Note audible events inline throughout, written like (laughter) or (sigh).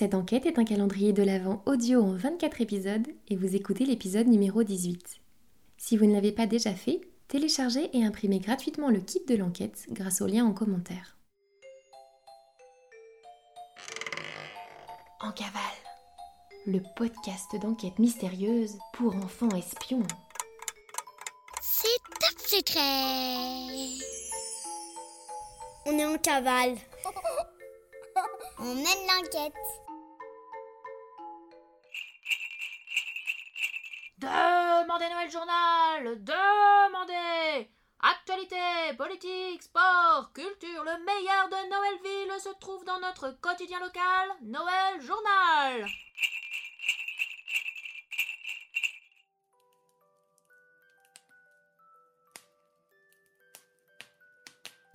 Cette enquête est un calendrier de l'Avent audio en 24 épisodes et vous écoutez l'épisode numéro 18. Si vous ne l'avez pas déjà fait, téléchargez et imprimez gratuitement le kit de l'enquête grâce au lien en commentaire. En cavale, le podcast d'enquête mystérieuse pour enfants espions. C'est top secret. On est en cavale. (laughs) On mène l'enquête. Demandez Noël Journal Demandez Actualité, politique, sport, culture, le meilleur de Noëlville se trouve dans notre quotidien local, Noël Journal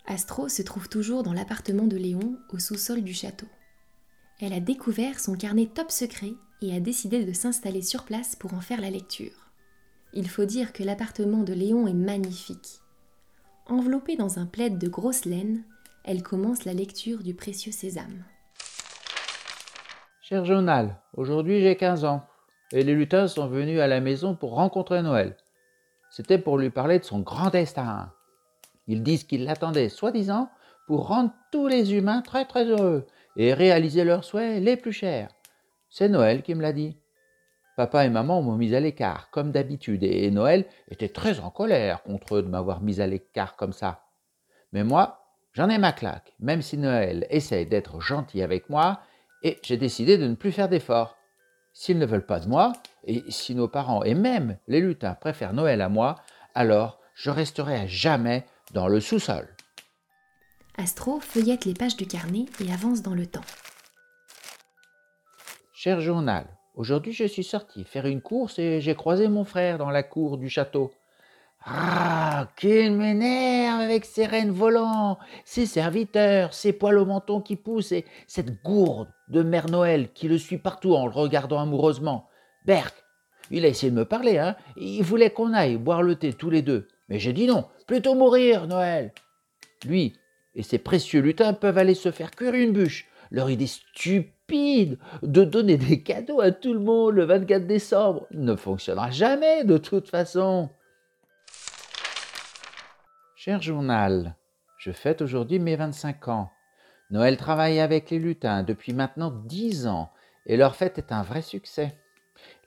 Astro se trouve toujours dans l'appartement de Léon au sous-sol du château. Elle a découvert son carnet top secret et a décidé de s'installer sur place pour en faire la lecture. Il faut dire que l'appartement de Léon est magnifique. Enveloppée dans un plaid de grosse laine, elle commence la lecture du précieux sésame. Cher journal, aujourd'hui j'ai 15 ans et les lutins sont venus à la maison pour rencontrer Noël. C'était pour lui parler de son grand destin. Ils disent qu'ils l'attendaient, soi-disant, pour rendre tous les humains très très heureux et réaliser leurs souhaits les plus chers. C'est Noël qui me l'a dit. Papa et maman m'ont mis à l'écart, comme d'habitude, et Noël était très en colère contre eux de m'avoir mis à l'écart comme ça. Mais moi, j'en ai ma claque, même si Noël essaye d'être gentil avec moi, et j'ai décidé de ne plus faire d'efforts. S'ils ne veulent pas de moi, et si nos parents et même les lutins préfèrent Noël à moi, alors je resterai à jamais dans le sous-sol. Astro feuillette les pages du carnet et avance dans le temps. Cher journal, aujourd'hui je suis sorti faire une course et j'ai croisé mon frère dans la cour du château. Ah, qu'il m'énerve avec ses rênes volants, ses serviteurs, ses poils au menton qui poussent et cette gourde de Mère Noël qui le suit partout en le regardant amoureusement. Berk, il a essayé de me parler, hein. Il voulait qu'on aille boire le thé tous les deux. Mais j'ai dit non, plutôt mourir, Noël. Lui et ses précieux lutins peuvent aller se faire cuire une bûche. Leur idée stupide de donner des cadeaux à tout le monde le 24 décembre ne fonctionnera jamais de toute façon. Cher journal, je fête aujourd'hui mes 25 ans. Noël travaille avec les lutins depuis maintenant 10 ans et leur fête est un vrai succès.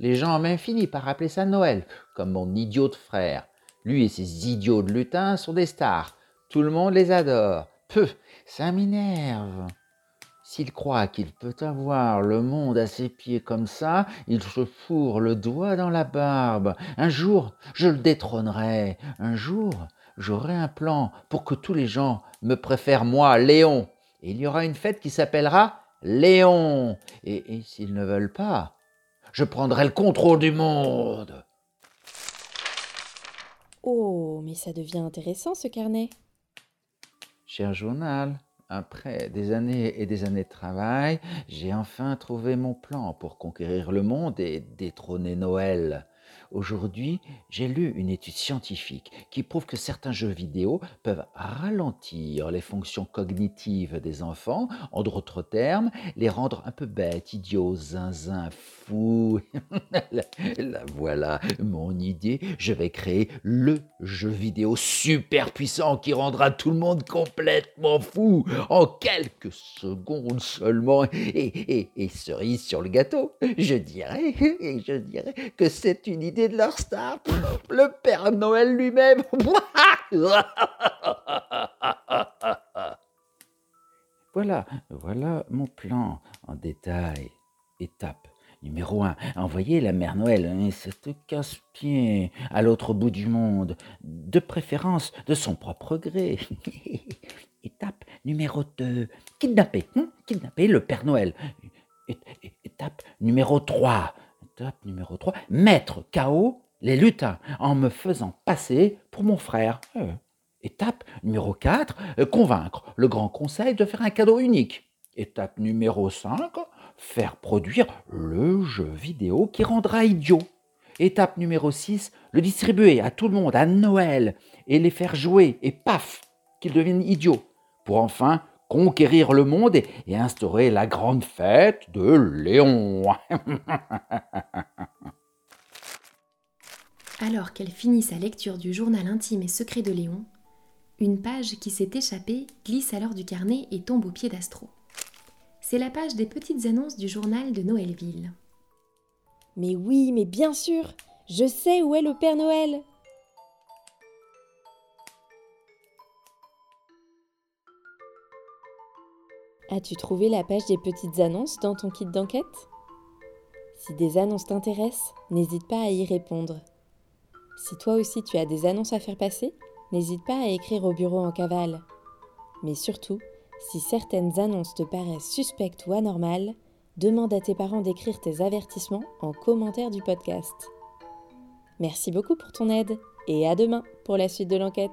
Les gens ont même fini par appeler ça Noël, comme mon idiot de frère. Lui et ses idiots de lutins sont des stars. Tout le monde les adore. Peu, ça m'énerve. S'il croit qu'il peut avoir le monde à ses pieds comme ça, il se fourre le doigt dans la barbe. Un jour, je le détrônerai. Un jour, j'aurai un plan pour que tous les gens me préfèrent moi, Léon. Et il y aura une fête qui s'appellera Léon. Et, et s'ils ne veulent pas, je prendrai le contrôle du monde. Oh, mais ça devient intéressant ce carnet. Cher journal, après des années et des années de travail, j'ai enfin trouvé mon plan pour conquérir le monde et détrôner Noël. Aujourd'hui, j'ai lu une étude scientifique qui prouve que certains jeux vidéo peuvent ralentir les fonctions cognitives des enfants, en d'autres termes, les rendre un peu bêtes, idiots, zinzin, fous. (laughs) la, voilà mon idée, je vais créer le jeu vidéo super puissant qui rendra tout le monde complètement fou en quelques secondes seulement. Et, et cerise sur le gâteau, je dirais, (laughs) je dirais que c'est une idée de leur star, (laughs) le Père Noël lui-même. (laughs) voilà, voilà mon plan en détail. Étape numéro 1. Envoyer la Mère Noël, hein, cette casse-pied, à l'autre bout du monde, de préférence de son propre gré. (laughs) Étape numéro 2. Kidnapper, hein, kidnapper le Père Noël. Étape numéro 3 Étape numéro 3, mettre KO les lutins en me faisant passer pour mon frère. Euh, étape numéro 4, euh, convaincre le Grand Conseil de faire un cadeau unique. Étape numéro 5, faire produire le jeu vidéo qui rendra idiot. Étape numéro 6, le distribuer à tout le monde à Noël et les faire jouer et paf, qu'ils deviennent idiots. Pour enfin conquérir le monde et, et instaurer la grande fête de Léon. (laughs) Alors qu'elle finit sa lecture du journal intime et secret de Léon, une page qui s'est échappée glisse alors du carnet et tombe aux pieds d'Astro. C'est la page des petites annonces du journal de Noëlville. Mais oui, mais bien sûr, je sais où est le Père Noël. As-tu trouvé la page des petites annonces dans ton kit d'enquête? Si des annonces t'intéressent, n'hésite pas à y répondre. Si toi aussi tu as des annonces à faire passer, n'hésite pas à écrire au bureau en cavale. Mais surtout, si certaines annonces te paraissent suspectes ou anormales, demande à tes parents d'écrire tes avertissements en commentaire du podcast. Merci beaucoup pour ton aide et à demain pour la suite de l'enquête.